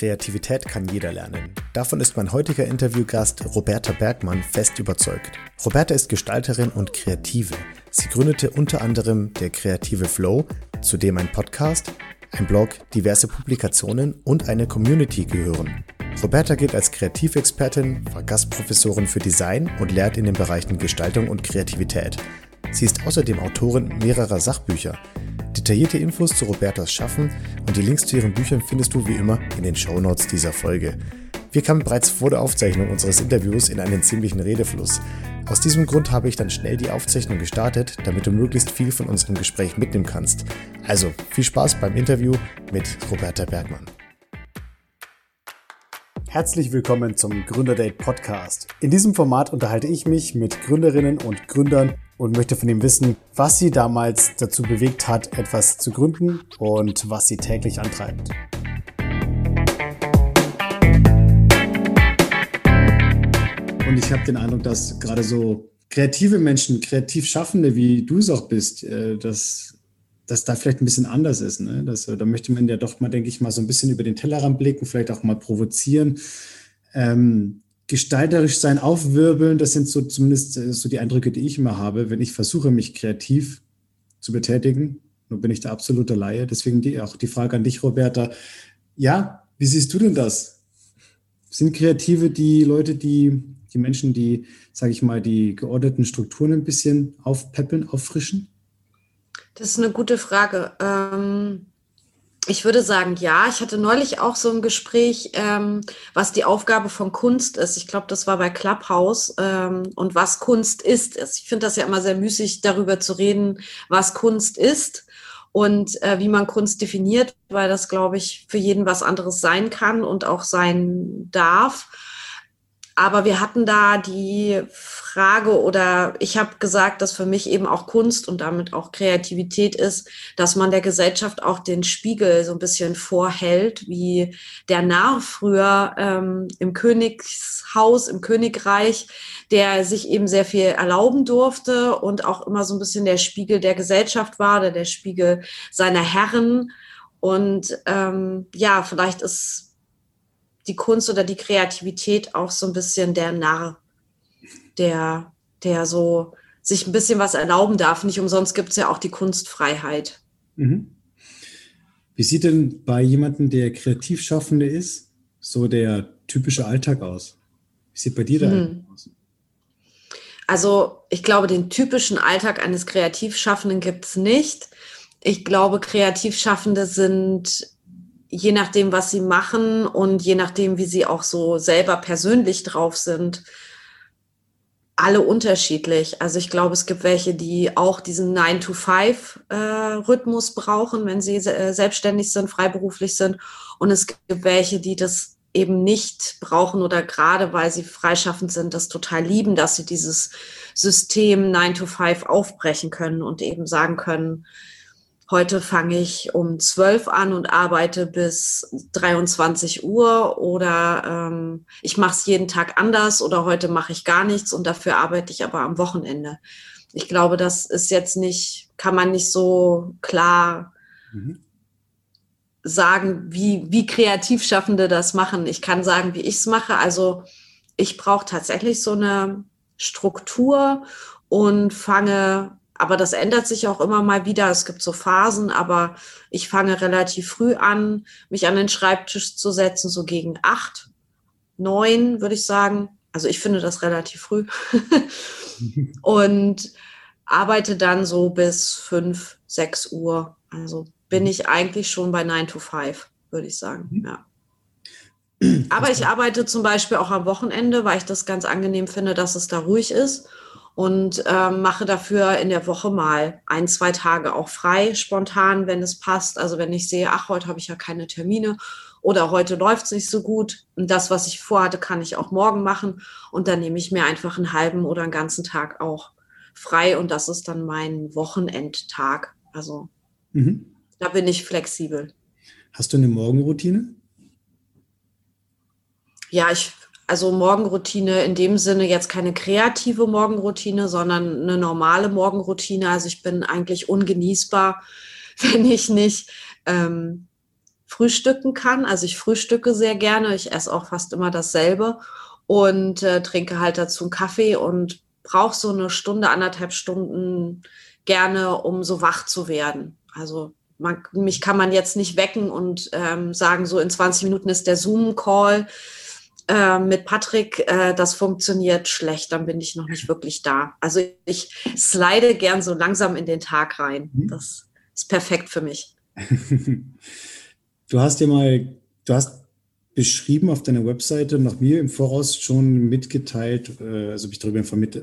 Kreativität kann jeder lernen. Davon ist mein heutiger Interviewgast Roberta Bergmann fest überzeugt. Roberta ist Gestalterin und Kreative. Sie gründete unter anderem der Kreative Flow, zu dem ein Podcast, ein Blog, diverse Publikationen und eine Community gehören. Roberta gilt als Kreativexpertin, war Gastprofessorin für Design und lehrt in den Bereichen Gestaltung und Kreativität. Sie ist außerdem Autorin mehrerer Sachbücher. Detaillierte Infos zu Robertas Schaffen und die Links zu ihren Büchern findest du wie immer in den Shownotes dieser Folge. Wir kamen bereits vor der Aufzeichnung unseres Interviews in einen ziemlichen Redefluss. Aus diesem Grund habe ich dann schnell die Aufzeichnung gestartet, damit du möglichst viel von unserem Gespräch mitnehmen kannst. Also viel Spaß beim Interview mit Roberta Bergmann. Herzlich willkommen zum Gründerdate Podcast. In diesem Format unterhalte ich mich mit Gründerinnen und Gründern und möchte von ihm wissen, was sie damals dazu bewegt hat, etwas zu gründen und was sie täglich antreibt. Und ich habe den Eindruck, dass gerade so kreative Menschen, kreativ Schaffende, wie du es auch bist, äh, dass, dass da vielleicht ein bisschen anders ist. Ne? Das, da möchte man ja doch mal, denke ich mal, so ein bisschen über den Tellerrand blicken, vielleicht auch mal provozieren. Ähm, gestalterisch sein, aufwirbeln, das sind so zumindest äh, so die Eindrücke, die ich immer habe, wenn ich versuche, mich kreativ zu betätigen. Nun bin ich der absolute Laie. Deswegen die, auch die Frage an dich, Roberta. Ja, wie siehst du denn das? Sind Kreative die Leute, die, die Menschen, die, sage ich mal, die geordneten Strukturen ein bisschen aufpeppeln, auffrischen? Das ist eine gute Frage. Ähm ich würde sagen, ja. Ich hatte neulich auch so ein Gespräch, ähm, was die Aufgabe von Kunst ist. Ich glaube, das war bei Clubhouse ähm, und was Kunst ist. Ich finde das ja immer sehr müßig, darüber zu reden, was Kunst ist und äh, wie man Kunst definiert, weil das, glaube ich, für jeden was anderes sein kann und auch sein darf. Aber wir hatten da die Frage oder ich habe gesagt, dass für mich eben auch Kunst und damit auch Kreativität ist, dass man der Gesellschaft auch den Spiegel so ein bisschen vorhält, wie der Narr früher ähm, im Königshaus, im Königreich, der sich eben sehr viel erlauben durfte und auch immer so ein bisschen der Spiegel der Gesellschaft war, der, der Spiegel seiner Herren. Und ähm, ja, vielleicht ist die Kunst oder die Kreativität auch so ein bisschen der Narr, der, der so sich ein bisschen was erlauben darf. Nicht umsonst gibt es ja auch die Kunstfreiheit. Mhm. Wie sieht denn bei jemandem, der Kreativschaffende ist, so der typische Alltag aus? Wie sieht bei dir der mhm. aus? Also ich glaube, den typischen Alltag eines Kreativschaffenden gibt es nicht. Ich glaube, Kreativschaffende sind je nachdem, was sie machen und je nachdem, wie sie auch so selber persönlich drauf sind, alle unterschiedlich. Also ich glaube, es gibt welche, die auch diesen 9-to-5-Rhythmus äh, brauchen, wenn sie äh, selbstständig sind, freiberuflich sind. Und es gibt welche, die das eben nicht brauchen oder gerade weil sie freischaffend sind, das total lieben, dass sie dieses System 9 to 5 aufbrechen können und eben sagen können, heute fange ich um 12 an und arbeite bis 23 Uhr oder ähm, ich mache es jeden Tag anders oder heute mache ich gar nichts und dafür arbeite ich aber am Wochenende. Ich glaube, das ist jetzt nicht, kann man nicht so klar mhm. sagen, wie, wie Kreativschaffende das machen. Ich kann sagen, wie ich es mache. Also ich brauche tatsächlich so eine Struktur und fange aber das ändert sich auch immer mal wieder. Es gibt so Phasen, aber ich fange relativ früh an, mich an den Schreibtisch zu setzen, so gegen acht, neun, würde ich sagen. Also ich finde das relativ früh. und arbeite dann so bis fünf, sechs Uhr. Also bin ich eigentlich schon bei nine to five, würde ich sagen. Mhm. Ja. Aber ich arbeite zum Beispiel auch am Wochenende, weil ich das ganz angenehm finde, dass es da ruhig ist und ähm, mache dafür in der Woche mal ein, zwei Tage auch frei, spontan, wenn es passt. Also wenn ich sehe, ach, heute habe ich ja keine Termine oder heute läuft es nicht so gut und das, was ich vorhatte, kann ich auch morgen machen und dann nehme ich mir einfach einen halben oder einen ganzen Tag auch frei und das ist dann mein Wochenendtag. Also mhm. da bin ich flexibel. Hast du eine Morgenroutine? Ja, ich also Morgenroutine in dem Sinne jetzt keine kreative Morgenroutine, sondern eine normale Morgenroutine. Also ich bin eigentlich ungenießbar, wenn ich nicht ähm, frühstücken kann. Also ich frühstücke sehr gerne. Ich esse auch fast immer dasselbe und äh, trinke halt dazu einen Kaffee und brauche so eine Stunde, anderthalb Stunden gerne, um so wach zu werden. Also man, mich kann man jetzt nicht wecken und ähm, sagen, so in 20 Minuten ist der Zoom-Call äh, mit Patrick. Äh, das funktioniert schlecht, dann bin ich noch nicht wirklich da. Also ich slide gern so langsam in den Tag rein. Mhm. Das ist perfekt für mich. Du hast dir mal, du hast beschrieben auf deiner Webseite noch mir im Voraus schon mitgeteilt, äh, also mich darüber informiert,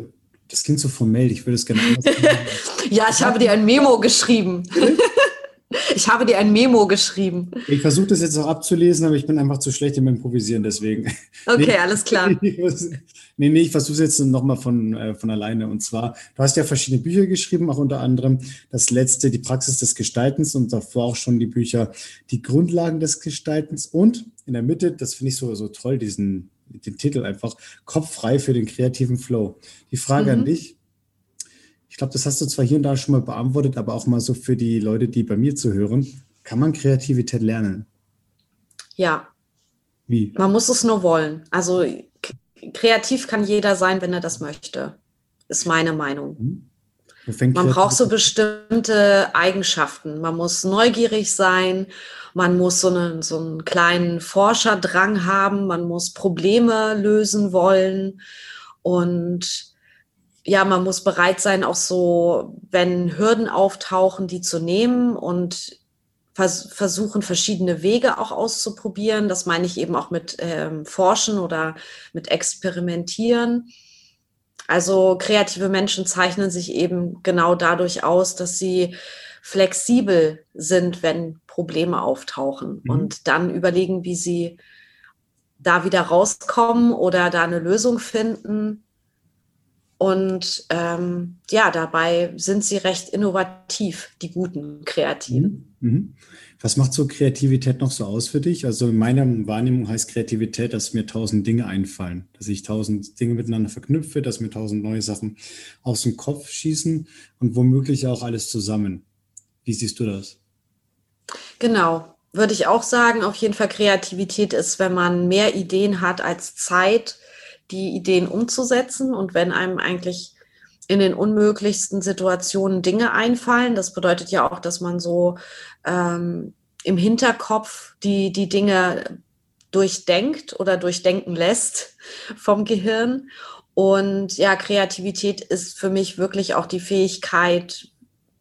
das klingt so formell, ich würde es gerne anders Ja, ich habe dir ein Memo geschrieben. Ich habe dir ein Memo geschrieben. Ich versuche das jetzt auch abzulesen, aber ich bin einfach zu schlecht im Improvisieren, deswegen. Okay, nee, alles klar. Nee, nee, ich versuche es jetzt nochmal von, äh, von alleine. Und zwar, du hast ja verschiedene Bücher geschrieben, auch unter anderem das letzte, die Praxis des Gestaltens und davor auch schon die Bücher, die Grundlagen des Gestaltens und in der Mitte, das finde ich so, so toll, diesen, den Titel einfach, Kopf frei für den kreativen Flow. Die Frage mhm. an dich, ich glaube, das hast du zwar hier und da schon mal beantwortet, aber auch mal so für die Leute, die bei mir zuhören. Kann man Kreativität lernen? Ja. Wie? Man muss es nur wollen. Also kreativ kann jeder sein, wenn er das möchte. Ist meine Meinung. Mhm. Man braucht so bestimmte Eigenschaften. Man muss neugierig sein, man muss so einen, so einen kleinen Forscherdrang haben, man muss Probleme lösen wollen und ja, man muss bereit sein, auch so, wenn Hürden auftauchen, die zu nehmen und vers versuchen, verschiedene Wege auch auszuprobieren. Das meine ich eben auch mit ähm, Forschen oder mit Experimentieren. Also kreative Menschen zeichnen sich eben genau dadurch aus, dass sie flexibel sind, wenn Probleme auftauchen mhm. und dann überlegen, wie sie da wieder rauskommen oder da eine Lösung finden und ähm, ja, dabei sind sie recht innovativ, die guten Kreativen. Mhm. mhm. Was macht so Kreativität noch so aus für dich? Also in meiner Wahrnehmung heißt Kreativität, dass mir tausend Dinge einfallen, dass ich tausend Dinge miteinander verknüpfe, dass mir tausend neue Sachen aus dem Kopf schießen und womöglich auch alles zusammen. Wie siehst du das? Genau, würde ich auch sagen. Auf jeden Fall Kreativität ist, wenn man mehr Ideen hat als Zeit die Ideen umzusetzen und wenn einem eigentlich in den unmöglichsten Situationen Dinge einfallen. Das bedeutet ja auch, dass man so ähm, im Hinterkopf die, die Dinge durchdenkt oder durchdenken lässt vom Gehirn. Und ja, Kreativität ist für mich wirklich auch die Fähigkeit,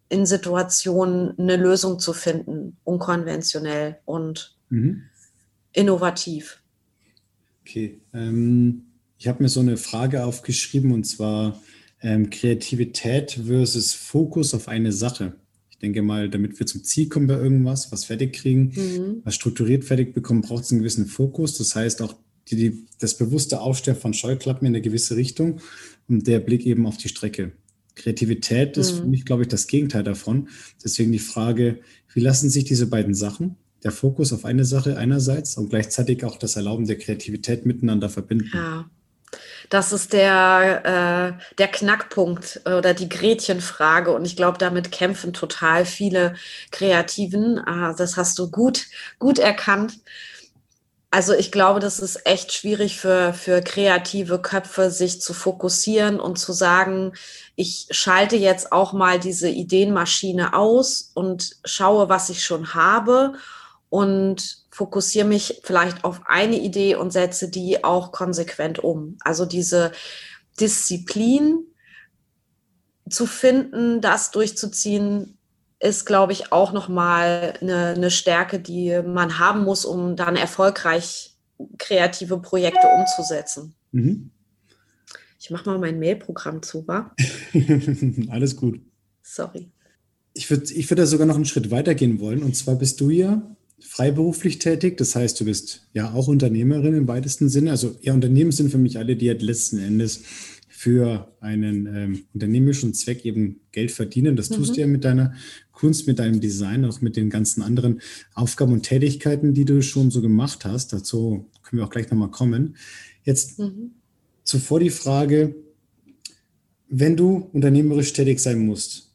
in Situationen eine Lösung zu finden, unkonventionell und mhm. innovativ. Okay. Ähm ich habe mir so eine Frage aufgeschrieben und zwar ähm, Kreativität versus Fokus auf eine Sache. Ich denke mal, damit wir zum Ziel kommen bei irgendwas, was fertig kriegen, mhm. was strukturiert fertig bekommen, braucht es einen gewissen Fokus. Das heißt auch die, die, das bewusste Aufstellen von Scheuklappen in eine gewisse Richtung und der Blick eben auf die Strecke. Kreativität mhm. ist für mich, glaube ich, das Gegenteil davon. Deswegen die Frage, wie lassen sich diese beiden Sachen, der Fokus auf eine Sache einerseits und gleichzeitig auch das Erlauben der Kreativität miteinander verbinden? Ja. Das ist der, äh, der Knackpunkt oder die Gretchenfrage. Und ich glaube, damit kämpfen total viele Kreativen. Ah, das hast du gut, gut erkannt. Also ich glaube, das ist echt schwierig für, für kreative Köpfe, sich zu fokussieren und zu sagen, ich schalte jetzt auch mal diese Ideenmaschine aus und schaue, was ich schon habe und fokussiere mich vielleicht auf eine Idee und setze die auch konsequent um. Also diese Disziplin zu finden, das durchzuziehen, ist, glaube ich, auch nochmal eine, eine Stärke, die man haben muss, um dann erfolgreich kreative Projekte umzusetzen. Mhm. Ich mache mal mein Mailprogramm zu, wa? Alles gut. Sorry. Ich würde ich würd da sogar noch einen Schritt weitergehen wollen. Und zwar bist du ja freiberuflich tätig. Das heißt, du bist ja auch Unternehmerin im weitesten Sinne. Also ja, Unternehmen sind für mich alle, die halt letzten Endes für einen ähm, unternehmerischen Zweck eben Geld verdienen. Das tust mhm. du ja mit deiner Kunst, mit deinem Design, auch mit den ganzen anderen Aufgaben und Tätigkeiten, die du schon so gemacht hast. Dazu können wir auch gleich nochmal kommen. Jetzt mhm. zuvor die Frage, wenn du unternehmerisch tätig sein musst,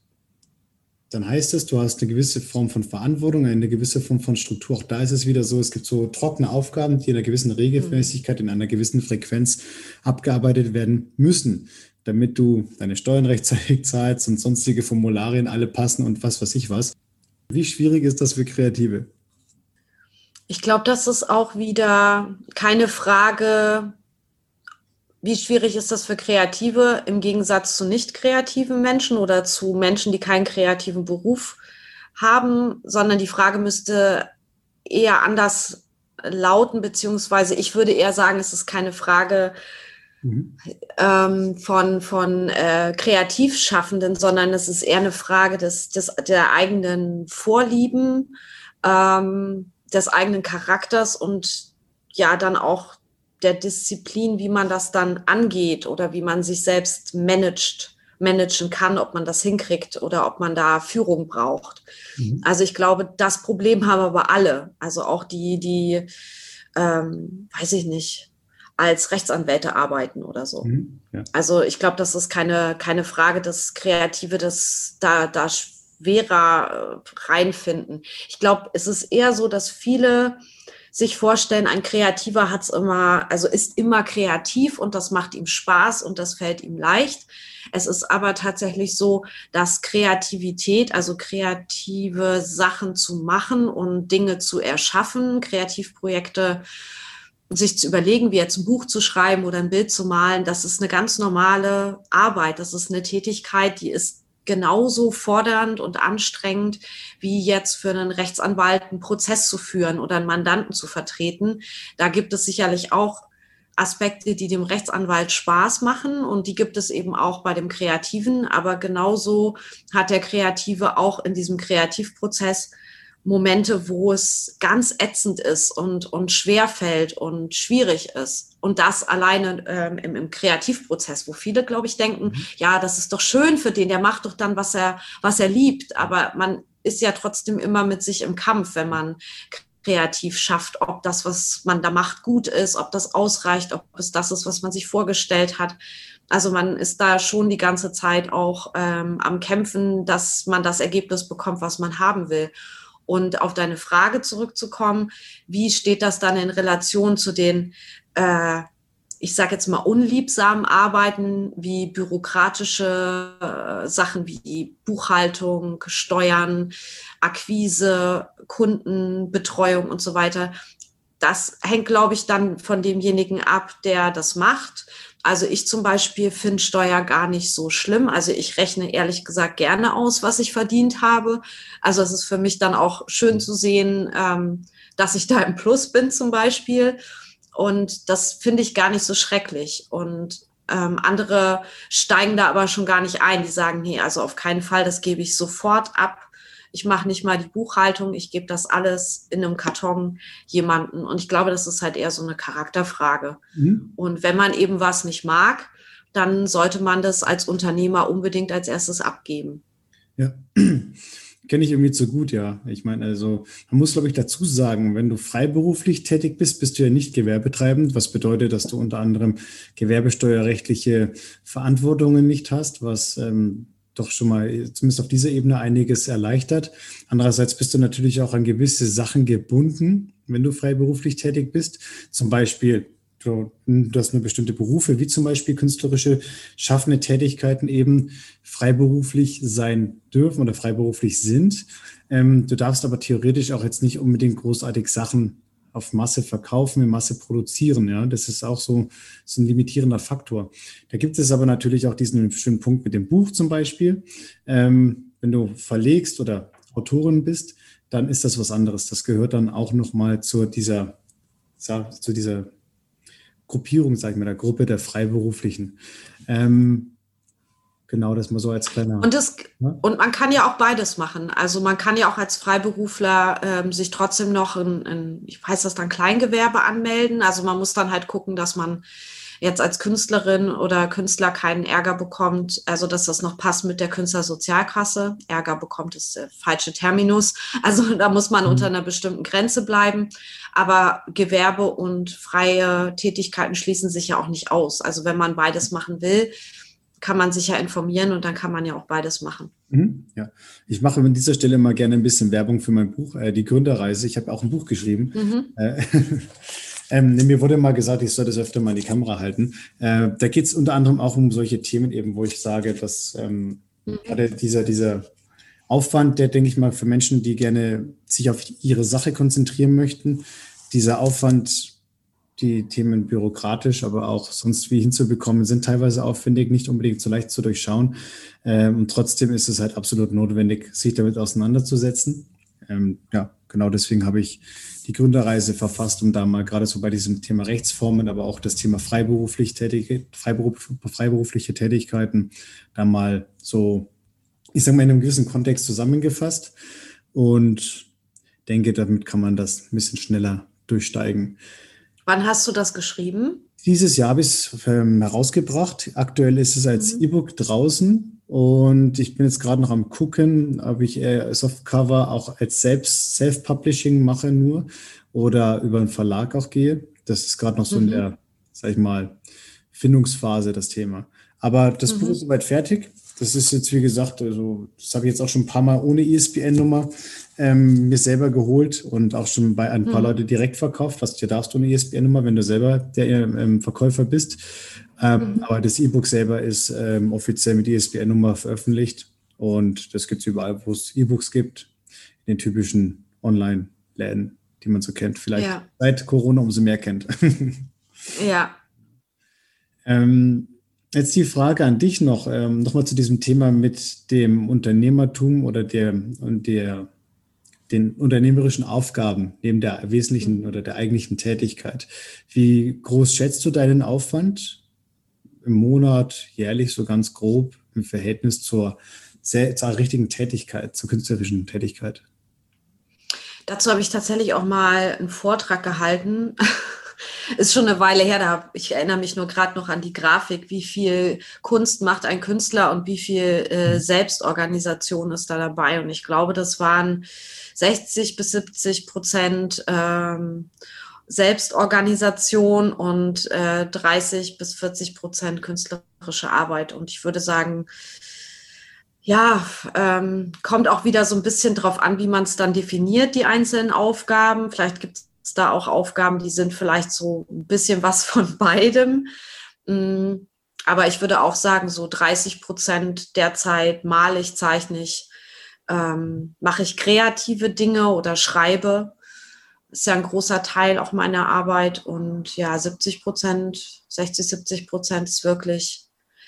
dann heißt es, du hast eine gewisse Form von Verantwortung, eine gewisse Form von Struktur. Auch da ist es wieder so, es gibt so trockene Aufgaben, die in einer gewissen Regelmäßigkeit, in einer gewissen Frequenz abgearbeitet werden müssen, damit du deine Steuern rechtzeitig zahlst und sonstige Formularien alle passen und was weiß ich was. Wie schwierig ist das für Kreative? Ich glaube, das ist auch wieder keine Frage wie schwierig ist das für Kreative im Gegensatz zu nicht kreativen Menschen oder zu Menschen, die keinen kreativen Beruf haben, sondern die Frage müsste eher anders lauten, beziehungsweise ich würde eher sagen, es ist keine Frage mhm. ähm, von, von äh, Kreativschaffenden, sondern es ist eher eine Frage des, des, der eigenen Vorlieben, ähm, des eigenen Charakters und ja, dann auch der Disziplin, wie man das dann angeht oder wie man sich selbst managt, managen kann, ob man das hinkriegt oder ob man da Führung braucht. Mhm. Also ich glaube, das Problem haben aber alle. Also auch die, die, ähm, weiß ich nicht, als Rechtsanwälte arbeiten oder so. Mhm, ja. Also ich glaube, das ist keine, keine Frage, dass Kreative das da, da schwerer äh, reinfinden. Ich glaube, es ist eher so, dass viele sich vorstellen, ein Kreativer hat's immer, also ist immer kreativ und das macht ihm Spaß und das fällt ihm leicht. Es ist aber tatsächlich so, dass Kreativität, also kreative Sachen zu machen und Dinge zu erschaffen, Kreativprojekte sich zu überlegen, wie jetzt ein Buch zu schreiben oder ein Bild zu malen, das ist eine ganz normale Arbeit. Das ist eine Tätigkeit, die ist genauso fordernd und anstrengend wie jetzt für einen Rechtsanwalt einen Prozess zu führen oder einen Mandanten zu vertreten. Da gibt es sicherlich auch Aspekte, die dem Rechtsanwalt Spaß machen und die gibt es eben auch bei dem Kreativen. Aber genauso hat der Kreative auch in diesem Kreativprozess Momente, wo es ganz ätzend ist und, und schwer fällt und schwierig ist. Und das alleine ähm, im, im Kreativprozess, wo viele, glaube ich, denken, mhm. ja, das ist doch schön für den, der macht doch dann, was er, was er liebt. Aber man ist ja trotzdem immer mit sich im Kampf, wenn man kreativ schafft, ob das, was man da macht, gut ist, ob das ausreicht, ob es das ist, was man sich vorgestellt hat. Also man ist da schon die ganze Zeit auch ähm, am Kämpfen, dass man das Ergebnis bekommt, was man haben will. Und auf deine Frage zurückzukommen, wie steht das dann in Relation zu den, äh, ich sage jetzt mal, unliebsamen Arbeiten wie bürokratische äh, Sachen wie Buchhaltung, Steuern, Akquise, Kundenbetreuung und so weiter. Das hängt, glaube ich, dann von demjenigen ab, der das macht. Also ich zum Beispiel finde Steuer gar nicht so schlimm. Also ich rechne ehrlich gesagt gerne aus, was ich verdient habe. Also es ist für mich dann auch schön zu sehen, ähm, dass ich da im Plus bin zum Beispiel. Und das finde ich gar nicht so schrecklich. Und ähm, andere steigen da aber schon gar nicht ein. Die sagen, nee, also auf keinen Fall, das gebe ich sofort ab ich mache nicht mal die Buchhaltung, ich gebe das alles in einem Karton jemanden. Und ich glaube, das ist halt eher so eine Charakterfrage. Mhm. Und wenn man eben was nicht mag, dann sollte man das als Unternehmer unbedingt als erstes abgeben. Ja, kenne ich irgendwie zu gut, ja. Ich meine, also man muss, glaube ich, dazu sagen, wenn du freiberuflich tätig bist, bist du ja nicht gewerbetreibend, was bedeutet, dass du unter anderem gewerbesteuerrechtliche Verantwortungen nicht hast, was ähm, doch schon mal zumindest auf dieser Ebene einiges erleichtert. Andererseits bist du natürlich auch an gewisse Sachen gebunden, wenn du freiberuflich tätig bist. Zum Beispiel, du, du hast nur bestimmte Berufe, wie zum Beispiel künstlerische schaffende Tätigkeiten eben freiberuflich sein dürfen oder freiberuflich sind. Ähm, du darfst aber theoretisch auch jetzt nicht unbedingt großartig Sachen auf Masse verkaufen, in Masse produzieren. Ja, das ist auch so, so ein limitierender Faktor. Da gibt es aber natürlich auch diesen schönen Punkt mit dem Buch zum Beispiel. Ähm, wenn du verlegst oder Autorin bist, dann ist das was anderes. Das gehört dann auch nochmal zu dieser, zu dieser Gruppierung, sag ich mal, der Gruppe der Freiberuflichen. Ähm, Genau, das mal so als kleiner. Und, das, ne? und man kann ja auch beides machen. Also man kann ja auch als Freiberufler ähm, sich trotzdem noch ein, ein, ich weiß das dann, Kleingewerbe anmelden. Also man muss dann halt gucken, dass man jetzt als Künstlerin oder Künstler keinen Ärger bekommt, also dass das noch passt mit der Künstlersozialkasse. Ärger bekommt ist der falsche Terminus. Also da muss man mhm. unter einer bestimmten Grenze bleiben. Aber Gewerbe und freie Tätigkeiten schließen sich ja auch nicht aus. Also wenn man beides machen will, kann man sich ja informieren und dann kann man ja auch beides machen. Mhm, ja, ich mache an dieser Stelle mal gerne ein bisschen Werbung für mein Buch, äh, Die Gründerreise. Ich habe auch ein Buch geschrieben. Mhm. Äh, ähm, mir wurde mal gesagt, ich soll das öfter mal in die Kamera halten. Äh, da geht es unter anderem auch um solche Themen eben, wo ich sage, dass ähm, mhm. dieser, dieser Aufwand, der, denke ich mal, für Menschen, die gerne sich auf ihre Sache konzentrieren möchten, dieser Aufwand, die Themen bürokratisch, aber auch sonst wie hinzubekommen, sind teilweise aufwendig, nicht unbedingt so leicht zu durchschauen. Ähm, und trotzdem ist es halt absolut notwendig, sich damit auseinanderzusetzen. Ähm, ja, genau deswegen habe ich die Gründerreise verfasst, um da mal gerade so bei diesem Thema Rechtsformen, aber auch das Thema freiberuflich tätige, freiberuf, freiberufliche Tätigkeiten da mal so ich sage mal, in einem gewissen Kontext zusammengefasst und denke, damit kann man das ein bisschen schneller durchsteigen. Wann hast du das geschrieben? Dieses Jahr habe ich es ähm, herausgebracht. Aktuell ist es als mhm. E-Book draußen und ich bin jetzt gerade noch am gucken, ob ich äh, Softcover auch als selbst Self-Publishing mache nur oder über einen Verlag auch gehe. Das ist gerade noch so mhm. in der, sag ich mal, Findungsphase das Thema. Aber das mhm. Buch ist soweit fertig. Das ist jetzt, wie gesagt, also das habe ich jetzt auch schon ein paar Mal ohne ISBN-Nummer ähm, mir selber geholt und auch schon bei ein paar mhm. Leute direkt verkauft, was du darfst ohne ISBN-Nummer, wenn du selber der ähm, Verkäufer bist. Ähm, mhm. Aber das E-Book selber ist ähm, offiziell mit ISBN-Nummer veröffentlicht und das gibt es überall, wo es E-Books gibt, in den typischen Online-Läden, die man so kennt. Vielleicht ja. seit Corona umso mehr kennt. ja. Ähm, Jetzt die Frage an dich noch, ähm, nochmal zu diesem Thema mit dem Unternehmertum oder der, und der, den unternehmerischen Aufgaben neben der wesentlichen oder der eigentlichen Tätigkeit. Wie groß schätzt du deinen Aufwand im Monat, jährlich, so ganz grob im Verhältnis zur, zur richtigen Tätigkeit, zur künstlerischen Tätigkeit? Dazu habe ich tatsächlich auch mal einen Vortrag gehalten ist schon eine Weile her. Da ich erinnere mich nur gerade noch an die Grafik, wie viel Kunst macht ein Künstler und wie viel äh. Selbstorganisation ist da dabei. Und ich glaube, das waren 60 bis 70 Prozent ähm, Selbstorganisation und äh, 30 bis 40 Prozent künstlerische Arbeit. Und ich würde sagen, ja, ähm, kommt auch wieder so ein bisschen drauf an, wie man es dann definiert, die einzelnen Aufgaben. Vielleicht gibt es es da auch Aufgaben, die sind vielleicht so ein bisschen was von beidem. Mm, aber ich würde auch sagen, so 30 Prozent der Zeit male ich, zeichne ich, ähm, mache ich kreative Dinge oder schreibe. Ist ja ein großer Teil auch meiner Arbeit. Und ja, 70 Prozent, 60, 70 Prozent ist wirklich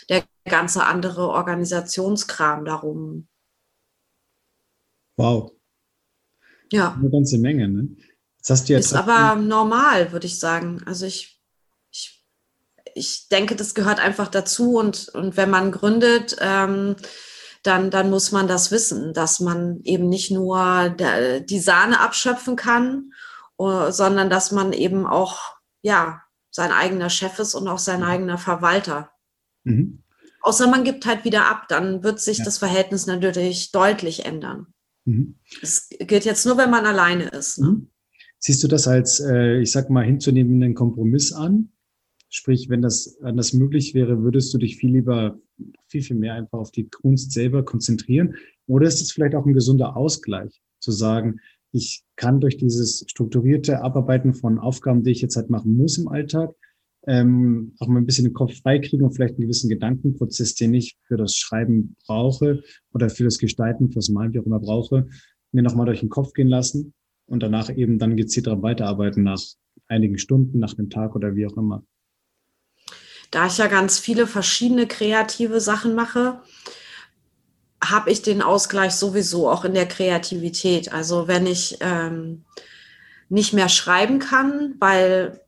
der ganze andere Organisationskram darum. Wow. Ja. Eine ganze Menge, ne? Das hast du jetzt ist aber normal, würde ich sagen. Also ich, ich, ich denke, das gehört einfach dazu und, und wenn man gründet, ähm, dann, dann muss man das wissen, dass man eben nicht nur der, die Sahne abschöpfen kann, uh, sondern dass man eben auch, ja, sein eigener Chef ist und auch sein mhm. eigener Verwalter. Mhm. Außer man gibt halt wieder ab, dann wird sich ja. das Verhältnis natürlich deutlich ändern. Mhm. Das gilt jetzt nur, wenn man alleine ist. Ne? Siehst du das als, äh, ich sag mal, hinzunehmenden Kompromiss an? Sprich, wenn das anders möglich wäre, würdest du dich viel lieber, viel, viel mehr einfach auf die Kunst selber konzentrieren? Oder ist es vielleicht auch ein gesunder Ausgleich, zu sagen, ich kann durch dieses strukturierte Abarbeiten von Aufgaben, die ich jetzt halt machen muss im Alltag, ähm, auch mal ein bisschen den Kopf freikriegen und vielleicht einen gewissen Gedankenprozess, den ich für das Schreiben brauche oder für das Gestalten, fürs Malen, wie auch immer brauche, mir nochmal durch den Kopf gehen lassen und danach eben dann gezielt daran weiterarbeiten nach einigen Stunden, nach einem Tag oder wie auch immer. Da ich ja ganz viele verschiedene kreative Sachen mache, habe ich den Ausgleich sowieso auch in der Kreativität. Also wenn ich ähm, nicht mehr schreiben kann, weil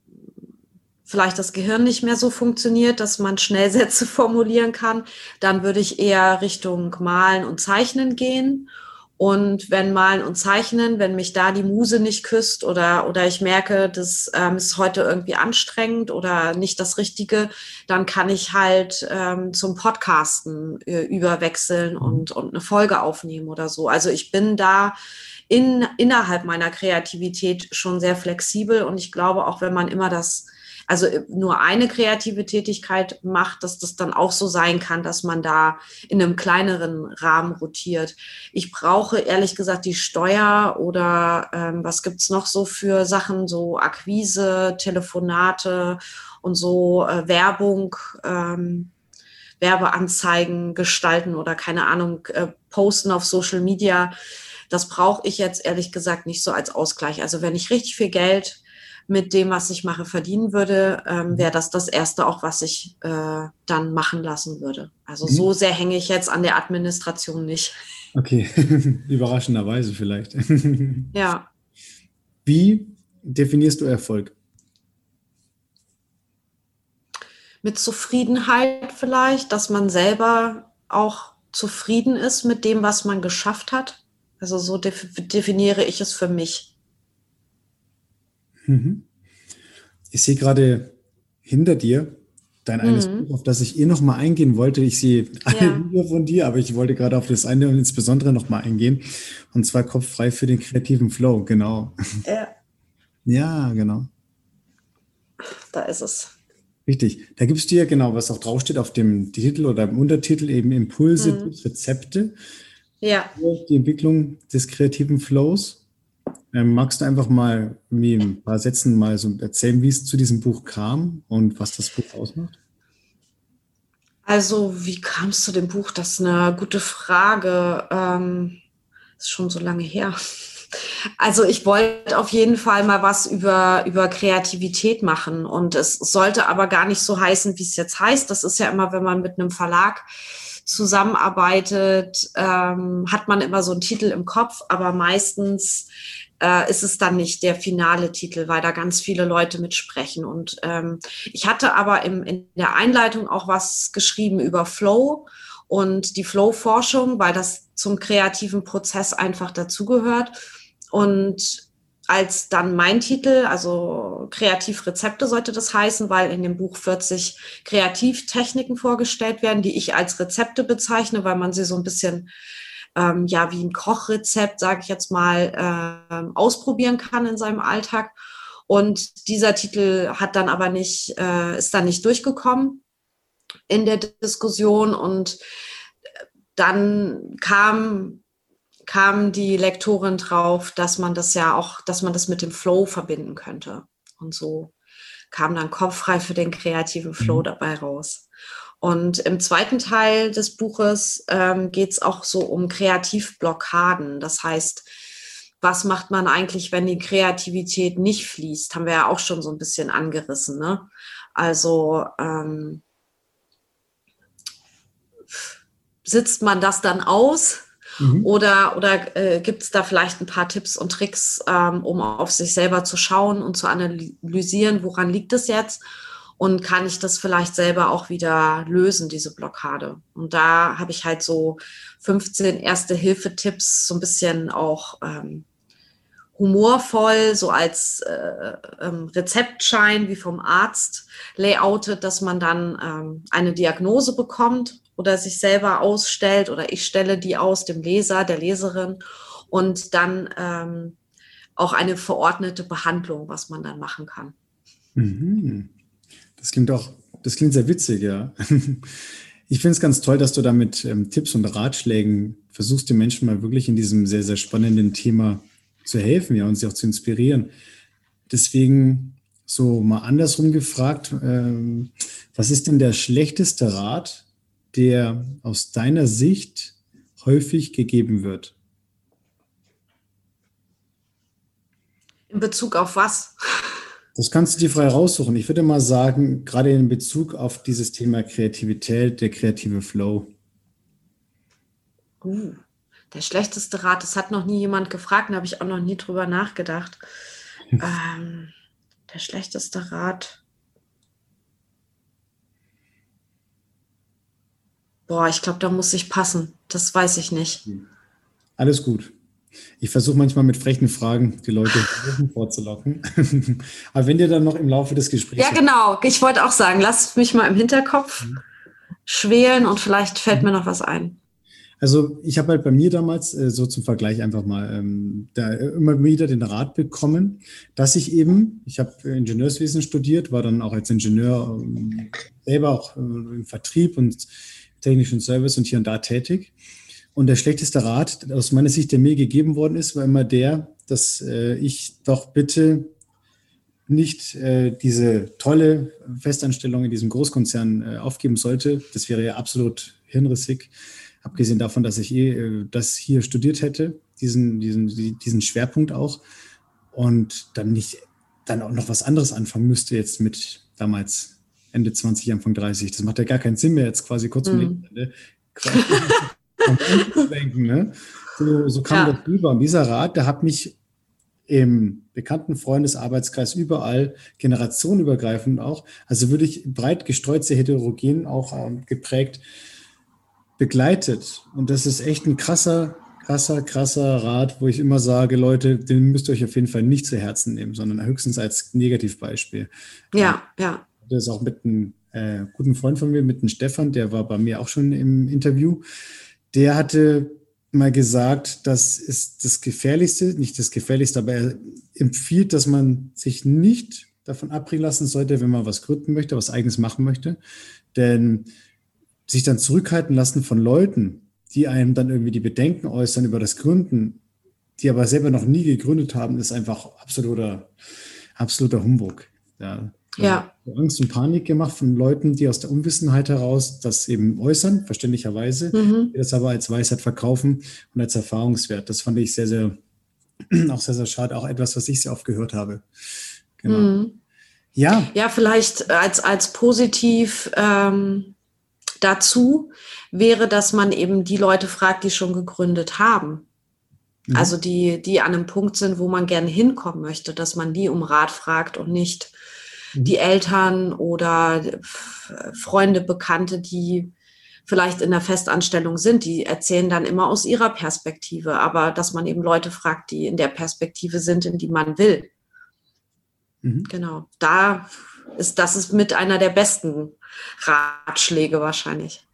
vielleicht das Gehirn nicht mehr so funktioniert, dass man schnell Sätze formulieren kann, dann würde ich eher Richtung Malen und Zeichnen gehen und wenn Malen und Zeichnen, wenn mich da die Muse nicht küsst oder, oder ich merke, das ähm, ist heute irgendwie anstrengend oder nicht das Richtige, dann kann ich halt ähm, zum Podcasten äh, überwechseln mhm. und, und eine Folge aufnehmen oder so. Also ich bin da in, innerhalb meiner Kreativität schon sehr flexibel und ich glaube auch, wenn man immer das also äh, nur eine kreative Tätigkeit macht, dass das dann auch so sein kann, dass man da in einem kleineren Rahmen rotiert. Ich brauche ehrlich gesagt die Steuer oder ähm, was gibt's noch so für Sachen, so Akquise, Telefonate und so äh, Werbung. Ähm, Werbeanzeigen gestalten oder keine Ahnung, äh, posten auf Social Media. Das brauche ich jetzt ehrlich gesagt nicht so als Ausgleich. Also wenn ich richtig viel Geld mit dem, was ich mache, verdienen würde, ähm, mhm. wäre das das Erste auch, was ich äh, dann machen lassen würde. Also mhm. so sehr hänge ich jetzt an der Administration nicht. Okay, überraschenderweise vielleicht. ja. Wie definierst du Erfolg? Mit Zufriedenheit vielleicht, dass man selber auch zufrieden ist mit dem, was man geschafft hat. Also so definiere ich es für mich. Mhm. Ich sehe gerade hinter dir dein eines mhm. Buch, auf das ich eh noch mal eingehen wollte. Ich sehe alle ja. Bücher von dir, aber ich wollte gerade auf das eine und insbesondere noch mal eingehen. Und zwar Kopf frei für den kreativen Flow, genau. Ja. Ja, genau. Da ist es. Richtig. Da gibst du ja genau, was auch draufsteht auf dem Titel oder im Untertitel, eben Impulse, mhm. Rezepte. Ja. Für die Entwicklung des kreativen Flows. Ähm, magst du einfach mal wie ein paar Sätzen mal so erzählen, wie es zu diesem Buch kam und was das Buch ausmacht? Also, wie kam es zu dem Buch? Das ist eine gute Frage. Ähm, ist schon so lange her. Also ich wollte auf jeden Fall mal was über, über Kreativität machen. Und es sollte aber gar nicht so heißen, wie es jetzt heißt. Das ist ja immer, wenn man mit einem Verlag zusammenarbeitet, ähm, hat man immer so einen Titel im Kopf, aber meistens äh, ist es dann nicht der finale Titel, weil da ganz viele Leute mitsprechen. Und ähm, ich hatte aber im, in der Einleitung auch was geschrieben über Flow und die Flow-Forschung, weil das zum kreativen Prozess einfach dazugehört. Und als dann mein Titel, also Kreativrezepte sollte das heißen, weil in dem Buch 40 Kreativtechniken vorgestellt werden, die ich als Rezepte bezeichne, weil man sie so ein bisschen ähm, ja wie ein Kochrezept, sage ich jetzt mal, äh, ausprobieren kann in seinem Alltag. Und dieser Titel hat dann aber nicht, äh, ist dann nicht durchgekommen in der Diskussion und dann kam kam die Lektorin drauf, dass man das ja auch, dass man das mit dem Flow verbinden könnte. Und so kam dann kopffrei für den kreativen Flow mhm. dabei raus. Und im zweiten Teil des Buches ähm, geht es auch so um Kreativblockaden. Das heißt, was macht man eigentlich, wenn die Kreativität nicht fließt? Haben wir ja auch schon so ein bisschen angerissen. Ne? Also ähm, sitzt man das dann aus? Mhm. Oder, oder äh, gibt es da vielleicht ein paar Tipps und Tricks, ähm, um auf sich selber zu schauen und zu analysieren, woran liegt es jetzt? Und kann ich das vielleicht selber auch wieder lösen, diese Blockade. Und da habe ich halt so 15 erste Hilfetipps, so ein bisschen auch ähm, humorvoll, so als äh, ähm, Rezeptschein wie vom Arzt layoutet, dass man dann ähm, eine Diagnose bekommt oder sich selber ausstellt oder ich stelle die aus dem Leser, der Leserin und dann ähm, auch eine verordnete Behandlung, was man dann machen kann. Mhm. Das klingt auch, das klingt sehr witzig, ja. Ich finde es ganz toll, dass du da mit ähm, Tipps und Ratschlägen versuchst, den Menschen mal wirklich in diesem sehr, sehr spannenden Thema zu helfen, ja, und sie auch zu inspirieren. Deswegen so mal andersrum gefragt, ähm, was ist denn der schlechteste Rat, der aus deiner Sicht häufig gegeben wird? In Bezug auf was? Das kannst du dir frei raussuchen. Ich würde mal sagen, gerade in Bezug auf dieses Thema Kreativität, der kreative Flow. Uh, der schlechteste Rat, das hat noch nie jemand gefragt, da habe ich auch noch nie drüber nachgedacht. ähm, der schlechteste Rat. Boah, ich glaube, da muss ich passen. Das weiß ich nicht. Alles gut. Ich versuche manchmal mit frechen Fragen die Leute vorzulocken. Aber wenn dir dann noch im Laufe des Gesprächs. Ja, genau. Ich wollte auch sagen, lass mich mal im Hinterkopf mhm. schwelen und vielleicht fällt mir noch was ein. Also ich habe halt bei mir damals, äh, so zum Vergleich einfach mal, ähm, da immer wieder den Rat bekommen, dass ich eben, ich habe Ingenieurswesen studiert, war dann auch als Ingenieur ähm, selber auch äh, im Vertrieb und technischen Service und hier und da tätig. Und der schlechteste Rat aus meiner Sicht, der mir gegeben worden ist, war immer der, dass äh, ich doch bitte nicht äh, diese tolle Festanstellung in diesem Großkonzern äh, aufgeben sollte. Das wäre ja absolut hirnrissig, abgesehen davon, dass ich eh äh, das hier studiert hätte, diesen, diesen, diesen Schwerpunkt auch. Und dann nicht dann auch noch was anderes anfangen müsste jetzt mit damals Ende 20, Anfang 30. Das macht ja gar keinen Sinn mehr, jetzt quasi kurz mhm. Lebensende. denken, ne? So, so kam ja. das rüber. Und dieser Rat, der hat mich im bekannten Freundesarbeitskreis überall, generationenübergreifend auch, also wirklich breit gestreut, sehr heterogen auch ähm, geprägt, begleitet. Und das ist echt ein krasser, krasser, krasser Rat, wo ich immer sage, Leute, den müsst ihr euch auf jeden Fall nicht zu Herzen nehmen, sondern höchstens als Negativbeispiel. Ja, ja. Das ist auch mit einem äh, guten Freund von mir, mit dem Stefan, der war bei mir auch schon im Interview. Der hatte mal gesagt, das ist das Gefährlichste, nicht das Gefährlichste, aber er empfiehlt, dass man sich nicht davon abbringen lassen sollte, wenn man was gründen möchte, was eigenes machen möchte. Denn sich dann zurückhalten lassen von Leuten, die einem dann irgendwie die Bedenken äußern über das Gründen, die aber selber noch nie gegründet haben, ist einfach absoluter, absoluter Humbug. Ja, ja. Angst und Panik gemacht von Leuten, die aus der Unwissenheit heraus das eben äußern, verständlicherweise, mhm. die das aber als Weisheit verkaufen und als Erfahrungswert. Das fand ich sehr, sehr, auch sehr, sehr schade. Auch etwas, was ich sehr oft gehört habe. Genau. Mhm. Ja. Ja, vielleicht als, als positiv ähm, dazu wäre, dass man eben die Leute fragt, die schon gegründet haben. Mhm. Also die, die an einem Punkt sind, wo man gerne hinkommen möchte, dass man die um Rat fragt und nicht die Eltern oder Freunde, Bekannte, die vielleicht in der Festanstellung sind, die erzählen dann immer aus ihrer Perspektive, aber dass man eben Leute fragt, die in der Perspektive sind, in die man will. Mhm. Genau, da ist das ist mit einer der besten Ratschläge wahrscheinlich.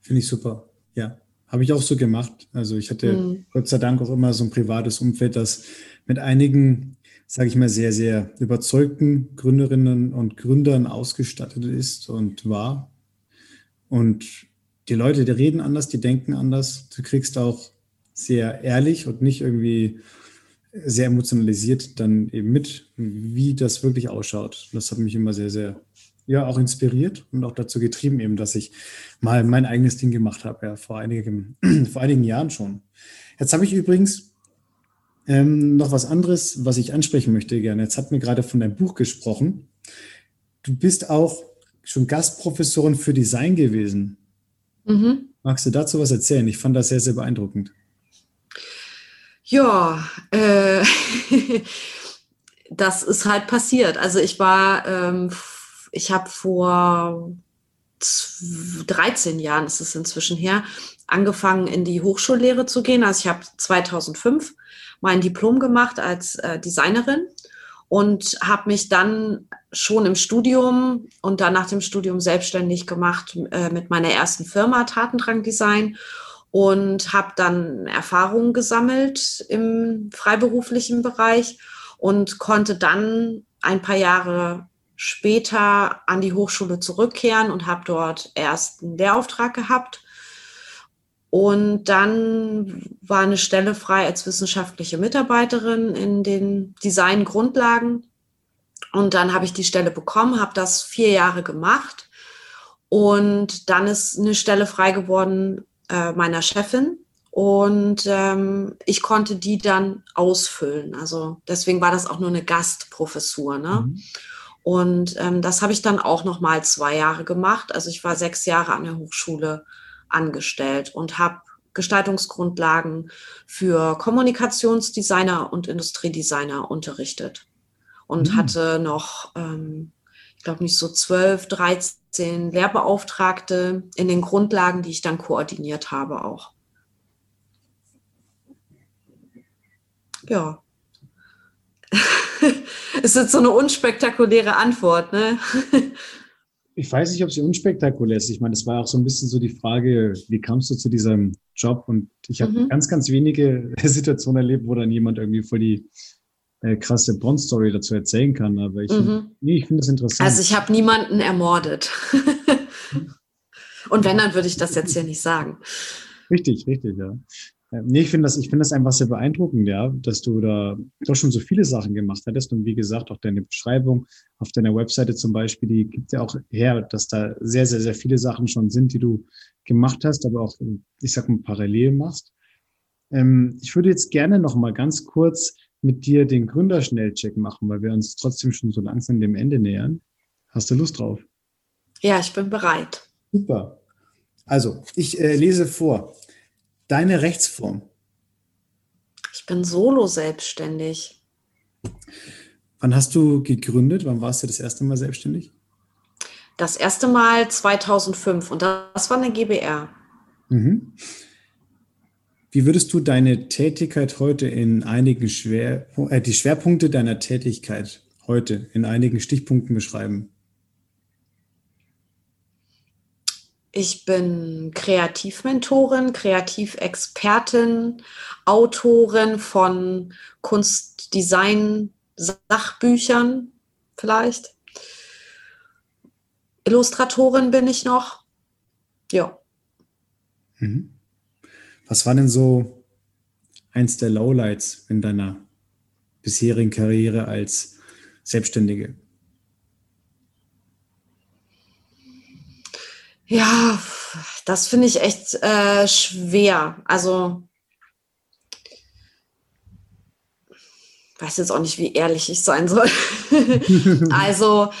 Finde ich super, ja. Habe ich auch so gemacht. Also ich hatte mhm. Gott sei Dank auch immer so ein privates Umfeld, das mit einigen sage ich mal, sehr, sehr überzeugten Gründerinnen und Gründern ausgestattet ist und war. Und die Leute, die reden anders, die denken anders. Du kriegst auch sehr ehrlich und nicht irgendwie sehr emotionalisiert dann eben mit, wie das wirklich ausschaut. Das hat mich immer sehr, sehr, ja, auch inspiriert und auch dazu getrieben, eben, dass ich mal mein eigenes Ding gemacht habe, ja, vor einigen, vor einigen Jahren schon. Jetzt habe ich übrigens ähm, noch was anderes, was ich ansprechen möchte gerne. Jetzt hat mir gerade von deinem Buch gesprochen. Du bist auch schon Gastprofessorin für Design gewesen. Mhm. Magst du dazu was erzählen? Ich fand das sehr, sehr beeindruckend. Ja, äh, das ist halt passiert. Also ich war, ähm, ich habe vor 13 Jahren, ist es inzwischen her, angefangen in die Hochschullehre zu gehen. Also ich habe 2005 mein Diplom gemacht als äh, Designerin und habe mich dann schon im Studium und dann nach dem Studium selbstständig gemacht äh, mit meiner ersten Firma Tatendrang Design und habe dann Erfahrungen gesammelt im freiberuflichen Bereich und konnte dann ein paar Jahre später an die Hochschule zurückkehren und habe dort erst einen Lehrauftrag gehabt und dann war eine Stelle frei als wissenschaftliche Mitarbeiterin in den Designgrundlagen. Und dann habe ich die Stelle bekommen, habe das vier Jahre gemacht. Und dann ist eine Stelle frei geworden äh, meiner Chefin. Und ähm, ich konnte die dann ausfüllen. Also deswegen war das auch nur eine Gastprofessur. Ne? Mhm. Und ähm, das habe ich dann auch noch mal zwei Jahre gemacht. Also ich war sechs Jahre an der Hochschule angestellt und habe Gestaltungsgrundlagen für Kommunikationsdesigner und Industriedesigner unterrichtet und mhm. hatte noch, ähm, ich glaube nicht so zwölf, 13 Lehrbeauftragte in den Grundlagen, die ich dann koordiniert habe auch. Ja. ist jetzt so eine unspektakuläre Antwort, ne? Ich weiß nicht, ob sie unspektakulär ist. Ich meine, es war auch so ein bisschen so die Frage, wie kamst du zu diesem Job? Und ich habe mhm. ganz, ganz wenige Situationen erlebt, wo dann jemand irgendwie voll die äh, krasse Bond-Story dazu erzählen kann. Aber ich, mhm. nee, ich finde das interessant. Also ich habe niemanden ermordet. Und wenn, dann würde ich das jetzt hier nicht sagen. Richtig, richtig, ja. Ähm, nee, ich finde das, ich finde das einfach sehr beeindruckend, ja, dass du da doch schon so viele Sachen gemacht hattest. Und wie gesagt, auch deine Beschreibung auf deiner Webseite zum Beispiel, die gibt ja auch her, dass da sehr, sehr, sehr viele Sachen schon sind, die du gemacht hast, aber auch, ich sag mal, parallel machst. Ähm, ich würde jetzt gerne noch mal ganz kurz mit dir den Gründerschnellcheck machen, weil wir uns trotzdem schon so langsam dem Ende nähern. Hast du Lust drauf? Ja, ich bin bereit. Super. Also, ich äh, lese vor. Deine Rechtsform. Ich bin solo selbstständig. Wann hast du gegründet? Wann warst du das erste Mal selbstständig? Das erste Mal 2005 und das war eine GBR. Mhm. Wie würdest du deine Tätigkeit heute in einigen Schwer, äh, die Schwerpunkte deiner Tätigkeit heute in einigen Stichpunkten beschreiben? Ich bin Kreativmentorin, Kreativexpertin, Autorin von Kunstdesign, Sachbüchern vielleicht. Illustratorin bin ich noch. Ja. Mhm. Was war denn so eins der Lowlights in deiner bisherigen Karriere als Selbstständige? Ja, das finde ich echt äh, schwer. Also, weiß jetzt auch nicht, wie ehrlich ich sein soll. also,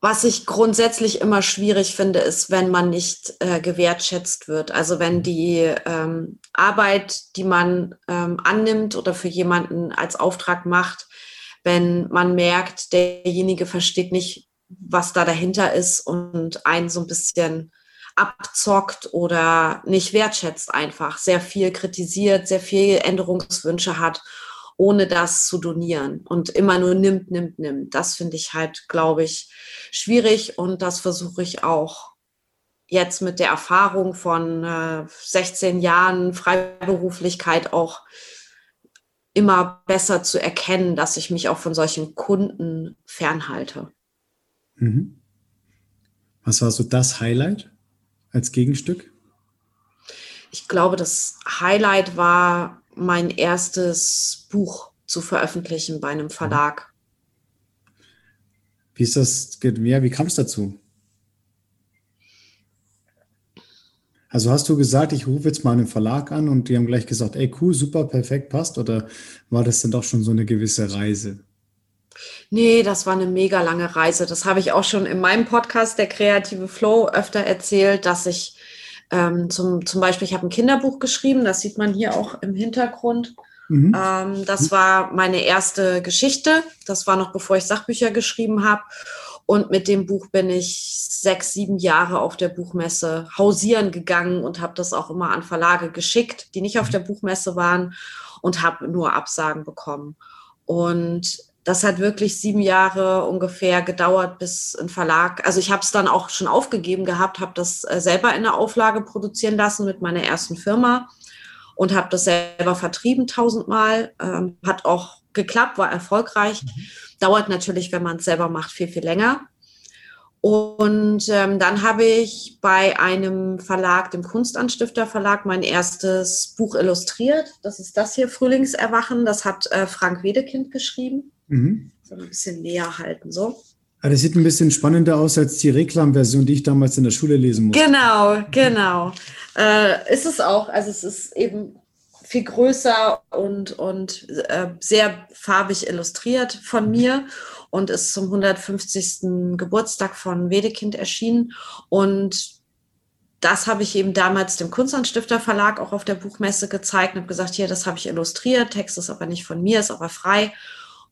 was ich grundsätzlich immer schwierig finde, ist, wenn man nicht äh, gewertschätzt wird. Also wenn die ähm, Arbeit, die man ähm, annimmt oder für jemanden als Auftrag macht, wenn man merkt, derjenige versteht nicht, was da dahinter ist und einen so ein bisschen abzockt oder nicht wertschätzt einfach, sehr viel kritisiert, sehr viel Änderungswünsche hat, ohne das zu donieren und immer nur nimmt, nimmt, nimmt. Das finde ich halt, glaube ich, schwierig und das versuche ich auch jetzt mit der Erfahrung von äh, 16 Jahren Freiberuflichkeit auch immer besser zu erkennen, dass ich mich auch von solchen Kunden fernhalte. Mhm. Was war so das Highlight als Gegenstück? Ich glaube, das Highlight war mein erstes Buch zu veröffentlichen bei einem Verlag. Wie ist das, ja, wie kam es dazu? Also hast du gesagt, ich rufe jetzt mal einen Verlag an und die haben gleich gesagt, ey, cool, super, perfekt, passt? Oder war das denn doch schon so eine gewisse Reise? Nee, das war eine mega lange Reise. Das habe ich auch schon in meinem Podcast, der kreative Flow, öfter erzählt, dass ich ähm, zum, zum Beispiel, ich habe ein Kinderbuch geschrieben, das sieht man hier auch im Hintergrund. Mhm. Ähm, das war meine erste Geschichte. Das war noch bevor ich Sachbücher geschrieben habe. Und mit dem Buch bin ich sechs, sieben Jahre auf der Buchmesse hausieren gegangen und habe das auch immer an Verlage geschickt, die nicht auf mhm. der Buchmesse waren und habe nur Absagen bekommen. Und das hat wirklich sieben Jahre ungefähr gedauert, bis ein Verlag, also ich habe es dann auch schon aufgegeben gehabt, habe das äh, selber in der Auflage produzieren lassen mit meiner ersten Firma und habe das selber vertrieben tausendmal. Ähm, hat auch geklappt, war erfolgreich. Mhm. Dauert natürlich, wenn man es selber macht, viel, viel länger. Und ähm, dann habe ich bei einem Verlag, dem Kunstanstifter Verlag, mein erstes Buch illustriert. Das ist das hier, Frühlingserwachen. Das hat äh, Frank Wedekind geschrieben. Mhm. So ein bisschen näher halten, so. Ah, das sieht ein bisschen spannender aus als die Reklamversion, die ich damals in der Schule lesen musste. Genau, genau. Äh, ist es auch. Also es ist eben viel größer und, und äh, sehr farbig illustriert von mir und ist zum 150. Geburtstag von Wedekind erschienen. Und das habe ich eben damals dem Kunstanstifter Verlag auch auf der Buchmesse gezeigt und habe gesagt, hier, das habe ich illustriert, Text ist aber nicht von mir, ist aber frei.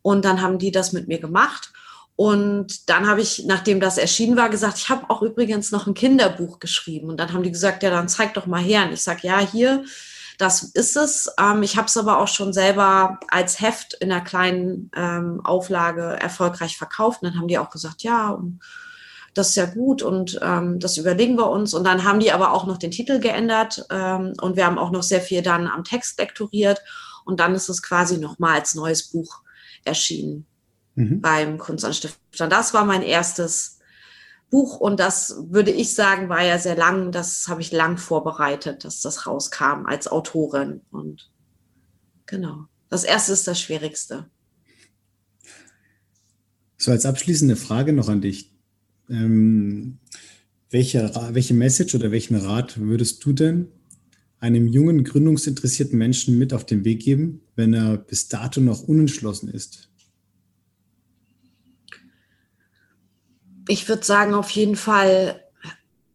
Und dann haben die das mit mir gemacht. Und dann habe ich, nachdem das erschienen war, gesagt, ich habe auch übrigens noch ein Kinderbuch geschrieben. Und dann haben die gesagt, ja, dann zeig doch mal her. Und ich sage, ja, hier, das ist es. Ähm, ich habe es aber auch schon selber als Heft in einer kleinen ähm, Auflage erfolgreich verkauft. Und dann haben die auch gesagt, ja, das ist ja gut und ähm, das überlegen wir uns. Und dann haben die aber auch noch den Titel geändert ähm, und wir haben auch noch sehr viel dann am Text lektoriert und dann ist es quasi nochmal als neues Buch erschienen mhm. beim Kunstanstifter. Das war mein erstes Buch und das würde ich sagen, war ja sehr lang. Das habe ich lang vorbereitet, dass das rauskam als Autorin. Und genau, das erste ist das Schwierigste. So, als abschließende Frage noch an dich. Ähm, welche, welche Message oder welchen Rat würdest du denn einem jungen, gründungsinteressierten Menschen mit auf den Weg geben, wenn er bis dato noch unentschlossen ist? Ich würde sagen, auf jeden Fall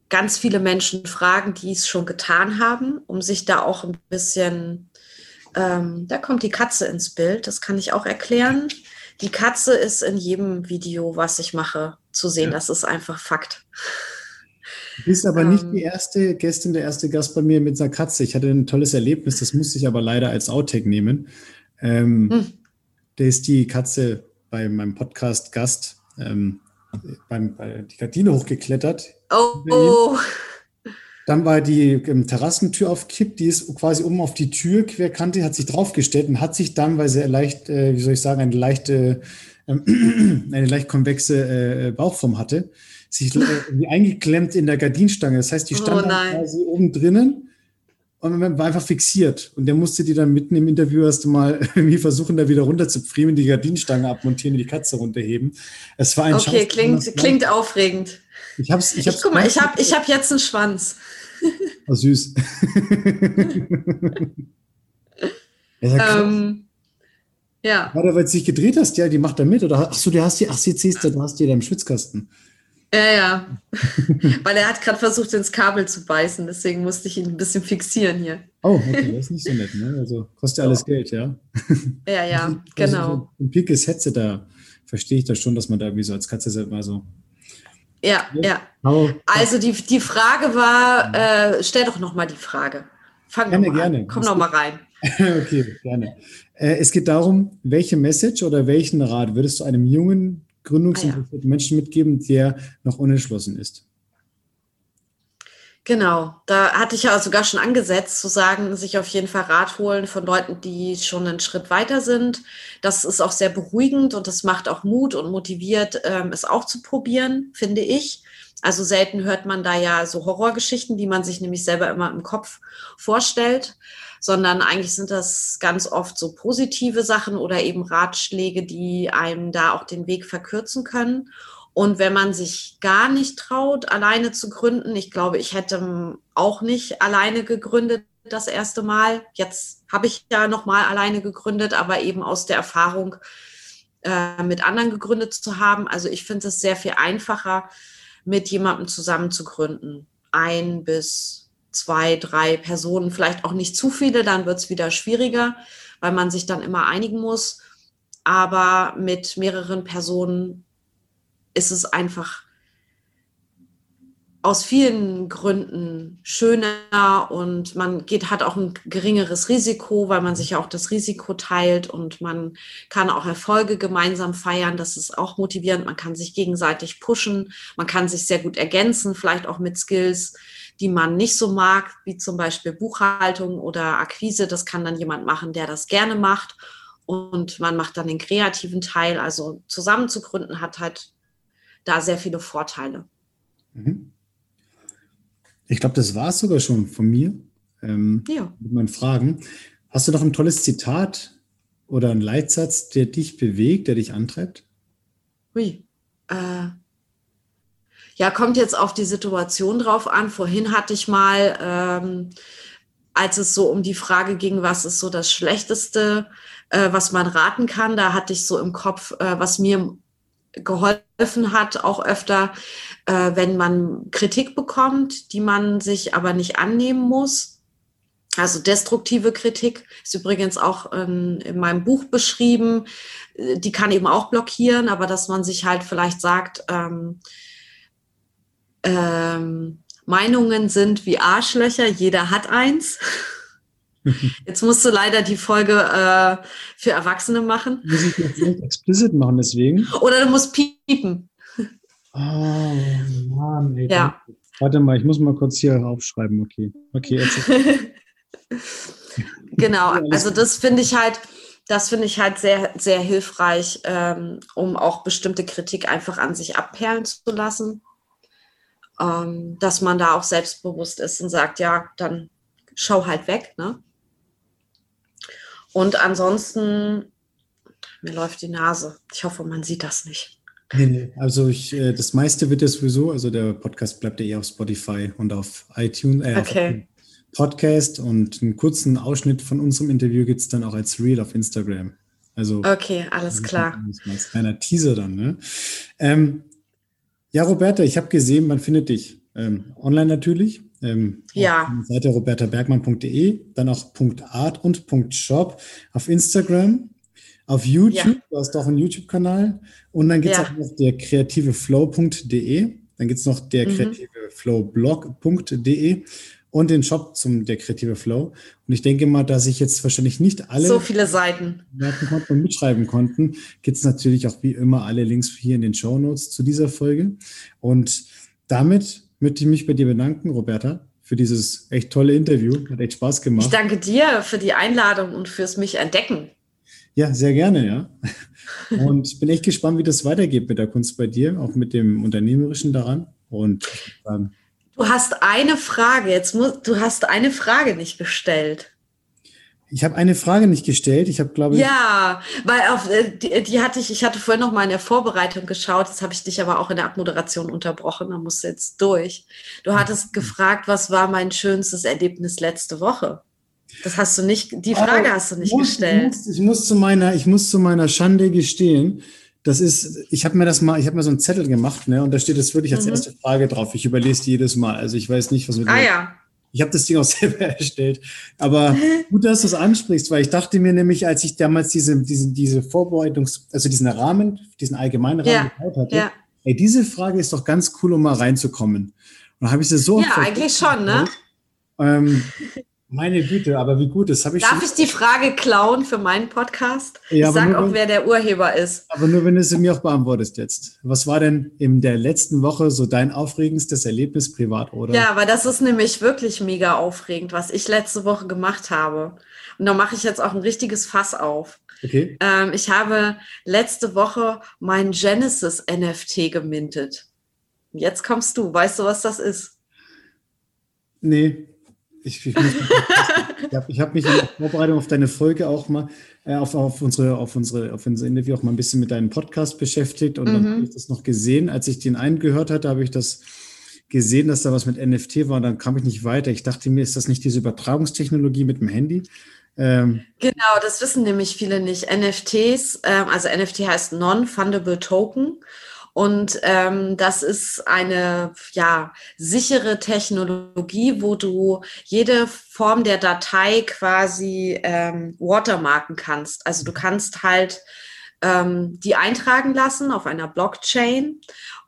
ganz viele Menschen fragen, die es schon getan haben, um sich da auch ein bisschen, ähm, da kommt die Katze ins Bild, das kann ich auch erklären. Die Katze ist in jedem Video, was ich mache, zu sehen. Ja. Das ist einfach Fakt. Du bist aber ähm, nicht die erste Gästin, der erste Gast bei mir mit einer Katze. Ich hatte ein tolles Erlebnis, das musste ich aber leider als Outtake nehmen. Ähm, hm. Der ist die Katze bei meinem Podcast Gast ähm, beim, bei die Gardine hochgeklettert. Oh. oh. Dann war die ähm, Terrassentür auf Kipp, die ist quasi oben auf die Tür, Querkante, hat sich draufgestellt und hat sich dann, weil sie leicht, äh, wie soll ich sagen, eine leichte, äh, eine leicht konvexe äh, Bauchform hatte, sich äh, eingeklemmt in der Gardinstange. Das heißt, die oh stand oh quasi oben drinnen und man war einfach fixiert. Und der musste die dann mitten im Interview erst mal irgendwie versuchen, da wieder runter zu pfriemen, die Gardinenstange abmontieren und die Katze runterheben. Es war ein Okay, klingt, klingt aufregend. Ich hab's, ich hab's ich, guck mal, ich habe ich hab jetzt einen Schwanz. Oh, süß. ja, ähm, ja. War weil du sich gedreht hast, ja, die macht da mit. Oder ach so, du hast die, ach, sie siehst du, du hast die da im Schwitzkasten. Ja, ja. weil er hat gerade versucht, ins Kabel zu beißen, deswegen musste ich ihn ein bisschen fixieren hier. Oh, okay, das ist nicht so nett, ne? Also kostet ja alles Geld, ja. Ja, ja, also, genau. ein pinkes Headset, da verstehe ich das schon, dass man da irgendwie so als Katze mal so ja, ja. Also die, die Frage war, äh, stell doch noch mal die Frage. Fang gerne, gerne. An. Komm noch mal rein. okay, gerne. Äh, es geht darum, welche Message oder welchen Rat würdest du einem jungen, gründungsinteressierten ah, ja. Menschen mitgeben, der noch unentschlossen ist? Genau, da hatte ich ja sogar schon angesetzt, zu sagen, sich auf jeden Fall Rat holen von Leuten, die schon einen Schritt weiter sind. Das ist auch sehr beruhigend und das macht auch Mut und motiviert, ähm, es auch zu probieren, finde ich. Also selten hört man da ja so Horrorgeschichten, die man sich nämlich selber immer im Kopf vorstellt, sondern eigentlich sind das ganz oft so positive Sachen oder eben Ratschläge, die einem da auch den Weg verkürzen können. Und wenn man sich gar nicht traut, alleine zu gründen, ich glaube, ich hätte auch nicht alleine gegründet das erste Mal. Jetzt habe ich ja noch mal alleine gegründet, aber eben aus der Erfahrung äh, mit anderen gegründet zu haben. Also ich finde es sehr viel einfacher, mit jemandem zusammen zu gründen. Ein bis zwei, drei Personen, vielleicht auch nicht zu viele, dann wird es wieder schwieriger, weil man sich dann immer einigen muss. Aber mit mehreren Personen ist es einfach aus vielen Gründen schöner und man geht, hat auch ein geringeres Risiko, weil man sich ja auch das Risiko teilt und man kann auch Erfolge gemeinsam feiern. Das ist auch motivierend. Man kann sich gegenseitig pushen. Man kann sich sehr gut ergänzen, vielleicht auch mit Skills, die man nicht so mag, wie zum Beispiel Buchhaltung oder Akquise. Das kann dann jemand machen, der das gerne macht. Und man macht dann den kreativen Teil. Also zusammen zu gründen hat halt da sehr viele Vorteile. Mhm. Ich glaube, das war es sogar schon von mir ähm, ja. mit meinen Fragen. Hast du noch ein tolles Zitat oder einen Leitsatz, der dich bewegt, der dich antreibt? Ui. Äh, ja, kommt jetzt auf die Situation drauf an. Vorhin hatte ich mal, ähm, als es so um die Frage ging, was ist so das Schlechteste, äh, was man raten kann, da hatte ich so im Kopf, äh, was mir geholfen hat, auch öfter, äh, wenn man Kritik bekommt, die man sich aber nicht annehmen muss. Also destruktive Kritik ist übrigens auch ähm, in meinem Buch beschrieben. Die kann eben auch blockieren, aber dass man sich halt vielleicht sagt, ähm, ähm, Meinungen sind wie Arschlöcher, jeder hat eins. Jetzt musst du leider die Folge äh, für Erwachsene machen. Muss ich jetzt nicht explicit machen, deswegen? Oder du musst piepen. Oh Mann, ey. Ja. Warte mal, ich muss mal kurz hier aufschreiben. Okay, okay. Jetzt genau, also das finde ich halt, das finde ich halt sehr, sehr hilfreich, ähm, um auch bestimmte Kritik einfach an sich abperlen zu lassen. Ähm, dass man da auch selbstbewusst ist und sagt, ja, dann schau halt weg. Ne? Und ansonsten, mir läuft die Nase. Ich hoffe, man sieht das nicht. Nee, nee. Also ich, äh, das meiste wird ja sowieso, also der Podcast bleibt ja eh auf Spotify und auf iTunes, äh, okay. auf Podcast und einen kurzen Ausschnitt von unserem Interview gibt es dann auch als Reel auf Instagram. Also okay, alles klar. Als kleiner Teaser dann. Ne? Ähm, ja, Roberta, ich habe gesehen, man findet dich ähm, online natürlich. Ähm, ja. Auf Seite robertabergmann.de, dann auch .art und .shop auf Instagram, auf YouTube, ja. du hast auch einen YouTube-Kanal und dann gibt es ja. auch noch der kreativeflow.de, dann gibt es noch der mhm. kreativeflowblog.de und den Shop zum der kreative Flow. Und ich denke mal, dass ich jetzt wahrscheinlich nicht alle so viele Seiten und mitschreiben konnten, gibt es natürlich auch wie immer alle Links hier in den Show Notes zu dieser Folge. Und damit möchte ich mich bei dir bedanken, Roberta, für dieses echt tolle Interview. Hat echt Spaß gemacht. Ich danke dir für die Einladung und fürs mich entdecken. Ja, sehr gerne, ja. Und ich bin echt gespannt, wie das weitergeht mit der Kunst bei dir, auch mit dem Unternehmerischen daran. Und ähm, du hast eine Frage, jetzt muss, du hast eine Frage nicht gestellt. Ich habe eine Frage nicht gestellt. Ich habe, glaube ich. Ja, weil auf äh, die, die, hatte ich, ich hatte vorhin noch mal in der Vorbereitung geschaut, jetzt habe ich dich aber auch in der Abmoderation unterbrochen, da musst du jetzt durch. Du hattest gefragt, was war mein schönstes Erlebnis letzte Woche? Das hast du nicht, die Frage aber hast du nicht muss, gestellt. Ich muss, ich muss, zu meiner, ich muss zu meiner Schande gestehen. Das ist, ich habe mir das mal, ich habe mir so einen Zettel gemacht, ne, und da steht das wirklich als mhm. erste Frage drauf. Ich überlese die jedes Mal. Also ich weiß nicht, was mit Ah ja. Ich habe das Ding auch selber erstellt. Aber gut, dass du es ansprichst, weil ich dachte mir nämlich, als ich damals diese, diese, diese Vorbereitungs-, also diesen Rahmen, diesen allgemeinen Rahmen ja. gebaut hatte, ja. ey, diese Frage ist doch ganz cool, um mal reinzukommen. Und dann habe ich sie so. Ja, eigentlich schon, ne? Ähm, meine Güte, aber wie gut, das habe ich Darf ich die Frage klauen für meinen Podcast? Ja, ich sage auch, wer der Urheber ist. Aber nur, wenn du sie mir auch beantwortest jetzt. Was war denn in der letzten Woche so dein aufregendstes Erlebnis privat, oder? Ja, aber das ist nämlich wirklich mega aufregend, was ich letzte Woche gemacht habe. Und da mache ich jetzt auch ein richtiges Fass auf. Okay. Ähm, ich habe letzte Woche mein Genesis NFT gemintet. Jetzt kommst du. Weißt du, was das ist? Nee. Ich, ich, ich habe hab mich in der Vorbereitung auf deine Folge auch mal, äh, auf, auf, unsere, auf, unsere, auf unser Interview auch mal ein bisschen mit deinem Podcast beschäftigt und mhm. dann habe ich das noch gesehen. Als ich den eingehört hatte, habe ich das gesehen, dass da was mit NFT war und dann kam ich nicht weiter. Ich dachte mir, ist das nicht diese Übertragungstechnologie mit dem Handy? Ähm, genau, das wissen nämlich viele nicht. NFTs, ähm, also NFT heißt Non-Fundable Token. Und ähm, das ist eine ja, sichere Technologie, wo du jede Form der Datei quasi ähm, watermarken kannst. Also du kannst halt ähm, die eintragen lassen auf einer Blockchain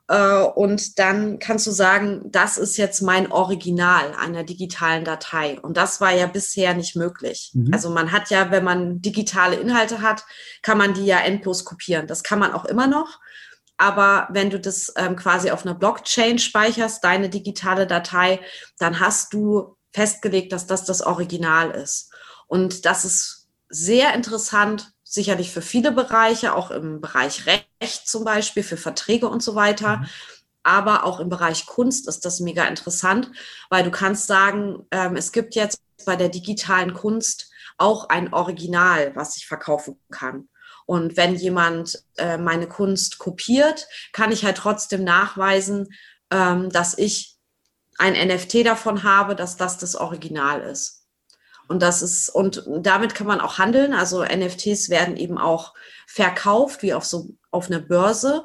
äh, und dann kannst du sagen, das ist jetzt mein Original einer digitalen Datei. Und das war ja bisher nicht möglich. Mhm. Also man hat ja, wenn man digitale Inhalte hat, kann man die ja endlos kopieren. Das kann man auch immer noch. Aber wenn du das ähm, quasi auf einer Blockchain speicherst, deine digitale Datei, dann hast du festgelegt, dass das das Original ist. Und das ist sehr interessant, sicherlich für viele Bereiche, auch im Bereich Recht zum Beispiel, für Verträge und so weiter. Mhm. Aber auch im Bereich Kunst ist das mega interessant, weil du kannst sagen, ähm, es gibt jetzt bei der digitalen Kunst auch ein Original, was ich verkaufen kann. Und wenn jemand äh, meine Kunst kopiert, kann ich halt trotzdem nachweisen, ähm, dass ich ein NFT davon habe, dass das das Original ist. Und das ist, und damit kann man auch handeln. Also NFTs werden eben auch verkauft, wie auf so auf einer Börse.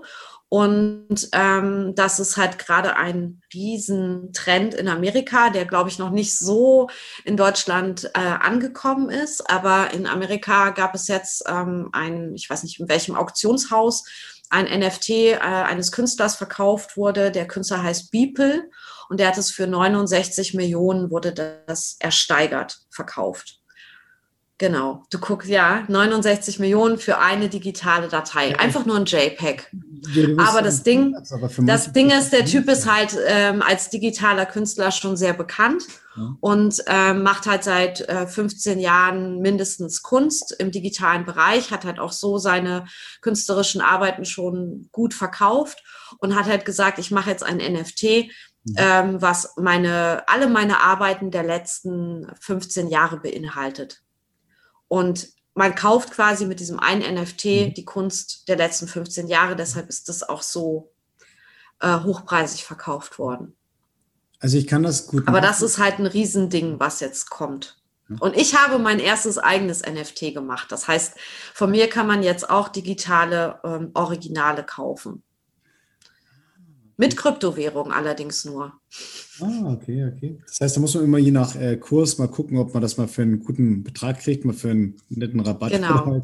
Und ähm, das ist halt gerade ein Riesentrend in Amerika, der, glaube ich, noch nicht so in Deutschland äh, angekommen ist. Aber in Amerika gab es jetzt ähm, ein, ich weiß nicht, in welchem Auktionshaus, ein NFT äh, eines Künstlers verkauft wurde. Der Künstler heißt Beeple und der hat es für 69 Millionen, wurde das ersteigert, verkauft. Genau, du guckst ja 69 Millionen für eine digitale Datei, einfach nur ein JPEG. Aber das Ding, das Ding ist, der Typ ist halt ähm, als digitaler Künstler schon sehr bekannt und ähm, macht halt seit äh, 15 Jahren mindestens Kunst im digitalen Bereich, hat halt auch so seine künstlerischen Arbeiten schon gut verkauft und hat halt gesagt, ich mache jetzt ein NFT, mhm. ähm, was meine alle meine Arbeiten der letzten 15 Jahre beinhaltet. Und man kauft quasi mit diesem einen NFT mhm. die Kunst der letzten 15 Jahre. Deshalb ist das auch so äh, hochpreisig verkauft worden. Also ich kann das gut. Aber machen. das ist halt ein Riesending, was jetzt kommt. Und ich habe mein erstes eigenes NFT gemacht. Das heißt, von mir kann man jetzt auch digitale ähm, Originale kaufen. Mit Kryptowährung allerdings nur. Ah, okay, okay. Das heißt, da muss man immer je nach äh, Kurs mal gucken, ob man das mal für einen guten Betrag kriegt, mal für einen netten Rabatt. Genau.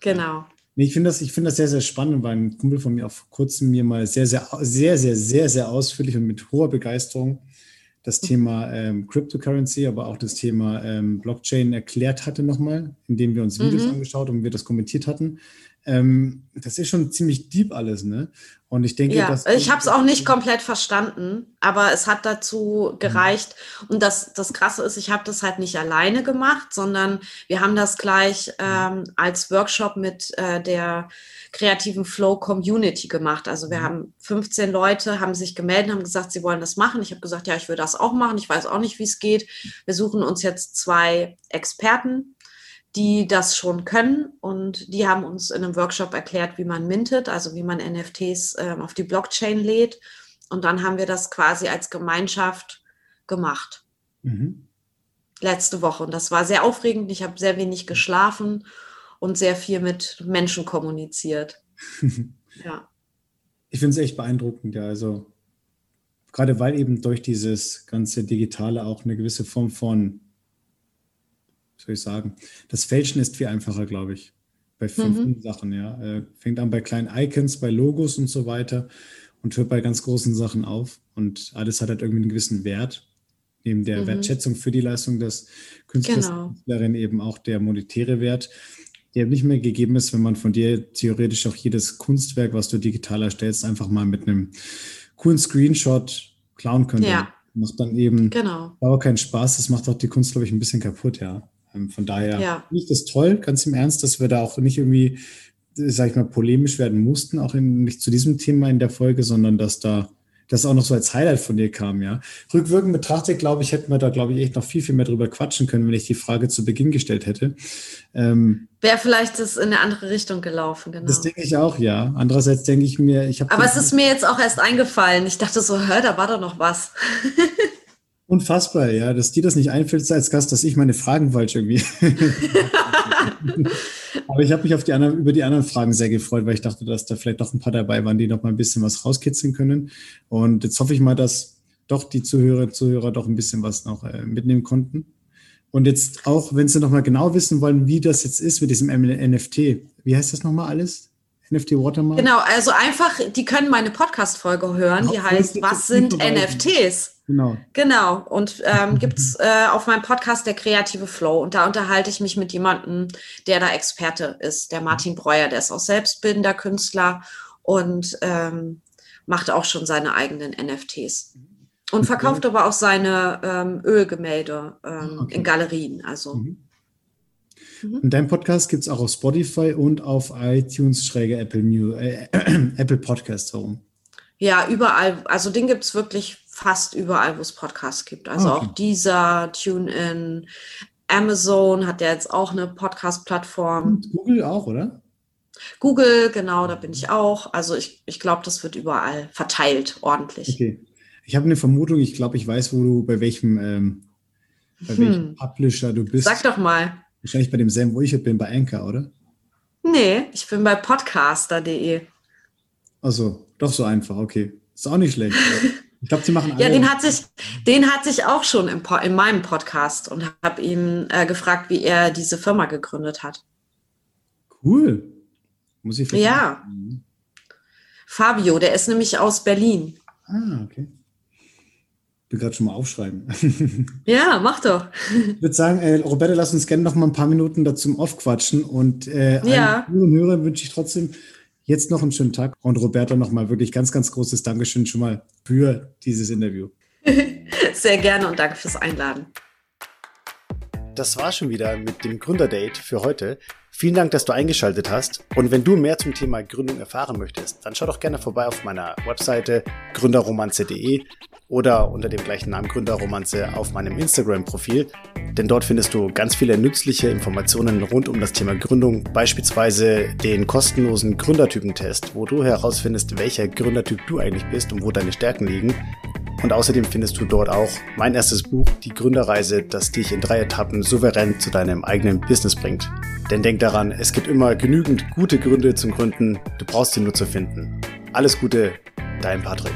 genau. Nee, ich finde das, find das sehr, sehr spannend, weil ein Kumpel von mir auf kurzem mir mal sehr, sehr, sehr, sehr, sehr, sehr ausführlich und mit hoher Begeisterung das mhm. Thema ähm, Cryptocurrency, aber auch das Thema ähm, Blockchain erklärt hatte nochmal, indem wir uns Videos mhm. angeschaut und wir das kommentiert hatten. Ähm, das ist schon ziemlich deep alles, ne? Und ich denke, ja, dass ich habe es auch nicht komplett verstanden, aber es hat dazu gereicht. Mhm. Und das, das Krasse ist, ich habe das halt nicht alleine gemacht, sondern wir haben das gleich mhm. ähm, als Workshop mit äh, der kreativen Flow Community gemacht. Also wir mhm. haben 15 Leute, haben sich gemeldet, haben gesagt, sie wollen das machen. Ich habe gesagt, ja, ich will das auch machen. Ich weiß auch nicht, wie es geht. Wir suchen uns jetzt zwei Experten die das schon können und die haben uns in einem Workshop erklärt, wie man mintet, also wie man NFTs äh, auf die Blockchain lädt. Und dann haben wir das quasi als Gemeinschaft gemacht. Mhm. Letzte Woche. Und das war sehr aufregend. Ich habe sehr wenig geschlafen und sehr viel mit Menschen kommuniziert. ja. Ich finde es echt beeindruckend, ja. Also gerade weil eben durch dieses ganze Digitale auch eine gewisse Form von soll ich sagen, das Fälschen ist viel einfacher, glaube ich, bei fünf mhm. Sachen, ja. Äh, fängt an bei kleinen Icons, bei Logos und so weiter und hört bei ganz großen Sachen auf. Und alles hat halt irgendwie einen gewissen Wert. Neben der mhm. Wertschätzung für die Leistung des Künstlers, genau. Künstlerin eben auch der monetäre Wert, der nicht mehr gegeben ist, wenn man von dir theoretisch auch jedes Kunstwerk, was du digital erstellst, einfach mal mit einem coolen Screenshot klauen könnte. Ja. Macht dann eben genau. aber keinen Spaß. Das macht auch die Kunst, glaube ich, ein bisschen kaputt, ja. Ähm, von daher ja. finde ich das toll, ganz im Ernst, dass wir da auch nicht irgendwie, sag ich mal, polemisch werden mussten, auch in, nicht zu diesem Thema in der Folge, sondern dass da das auch noch so als Highlight von dir kam, ja. Rückwirkend betrachtet, glaube ich, hätten wir da, glaube ich, echt noch viel, viel mehr drüber quatschen können, wenn ich die Frage zu Beginn gestellt hätte. Ähm, Wäre vielleicht das in eine andere Richtung gelaufen, genau. Das denke ich auch, ja. Andererseits denke ich mir, ich habe. Aber es ist mir jetzt auch erst eingefallen. Ich dachte so, hör, da war doch noch was. Unfassbar, ja, dass dir das nicht einfällt als Gast, dass ich meine Fragen falsch irgendwie. Aber ich habe mich auf die anderen, über die anderen Fragen sehr gefreut, weil ich dachte, dass da vielleicht noch ein paar dabei waren, die noch mal ein bisschen was rauskitzeln können. Und jetzt hoffe ich mal, dass doch die Zuhörer, Zuhörer doch ein bisschen was noch äh, mitnehmen konnten. Und jetzt auch, wenn Sie noch mal genau wissen wollen, wie das jetzt ist mit diesem NFT, wie heißt das noch mal alles? NFT Watermark? Genau, also einfach, die können meine Podcast-Folge hören, die heißt Was sind NFTs? Genau. Genau. Und ähm, gibt es äh, auf meinem Podcast der kreative Flow. Und da unterhalte ich mich mit jemandem, der da Experte ist, der Martin Breuer, der ist auch selbstbildender Künstler und ähm, macht auch schon seine eigenen NFTs. Und verkauft aber auch seine ähm, Ölgemälde ähm, okay. in Galerien. Also. Mhm. Mhm. Und dein Podcast gibt es auch auf Spotify und auf iTunes, schräge Apple, äh, Apple Podcast herum. Ja, überall. Also den gibt es wirklich fast überall, wo es Podcasts gibt. Also okay. auch dieser, TuneIn, Amazon hat ja jetzt auch eine Podcast-Plattform. Google auch, oder? Google, genau, da bin ich auch. Also ich, ich glaube, das wird überall verteilt, ordentlich. Okay. Ich habe eine Vermutung, ich glaube, ich weiß, wo du, bei welchem, ähm, bei hm. welchem Publisher du bist. Sag doch mal. Wahrscheinlich bei demselben, wo ich bin, bei Anchor, oder? Nee, ich bin bei podcaster.de. Also, doch so einfach, okay. Ist auch nicht schlecht. Ich glaube, sie machen alle. Ja, den hat sich, den hat sich auch schon im, in meinem Podcast und habe ihn äh, gefragt, wie er diese Firma gegründet hat. Cool. Muss ich Ja. Machen. Fabio, der ist nämlich aus Berlin. Ah, okay. will gerade schon mal aufschreiben. Ja, mach doch. Ich würde sagen, äh, Roberta, lass uns gerne noch mal ein paar Minuten dazu aufquatschen. Und äh, ja. allen Hörern wünsche ich trotzdem jetzt noch einen schönen Tag. Und Roberta noch mal wirklich ganz, ganz großes Dankeschön schon mal für dieses Interview. Sehr gerne und danke fürs Einladen. Das war schon wieder mit dem Gründerdate für heute. Vielen Dank, dass du eingeschaltet hast. Und wenn du mehr zum Thema Gründung erfahren möchtest, dann schau doch gerne vorbei auf meiner Webseite gründerromanze.de oder unter dem gleichen Namen Gründerromanze auf meinem Instagram-Profil. Denn dort findest du ganz viele nützliche Informationen rund um das Thema Gründung, beispielsweise den kostenlosen Gründertypentest, wo du herausfindest, welcher Gründertyp du eigentlich bist und wo deine Stärken liegen. Und außerdem findest du dort auch mein erstes Buch, Die Gründerreise, das dich in drei Etappen souverän zu deinem eigenen Business bringt. Denn denk daran, es gibt immer genügend gute Gründe zum Gründen, du brauchst sie nur zu finden. Alles Gute, dein Patrick.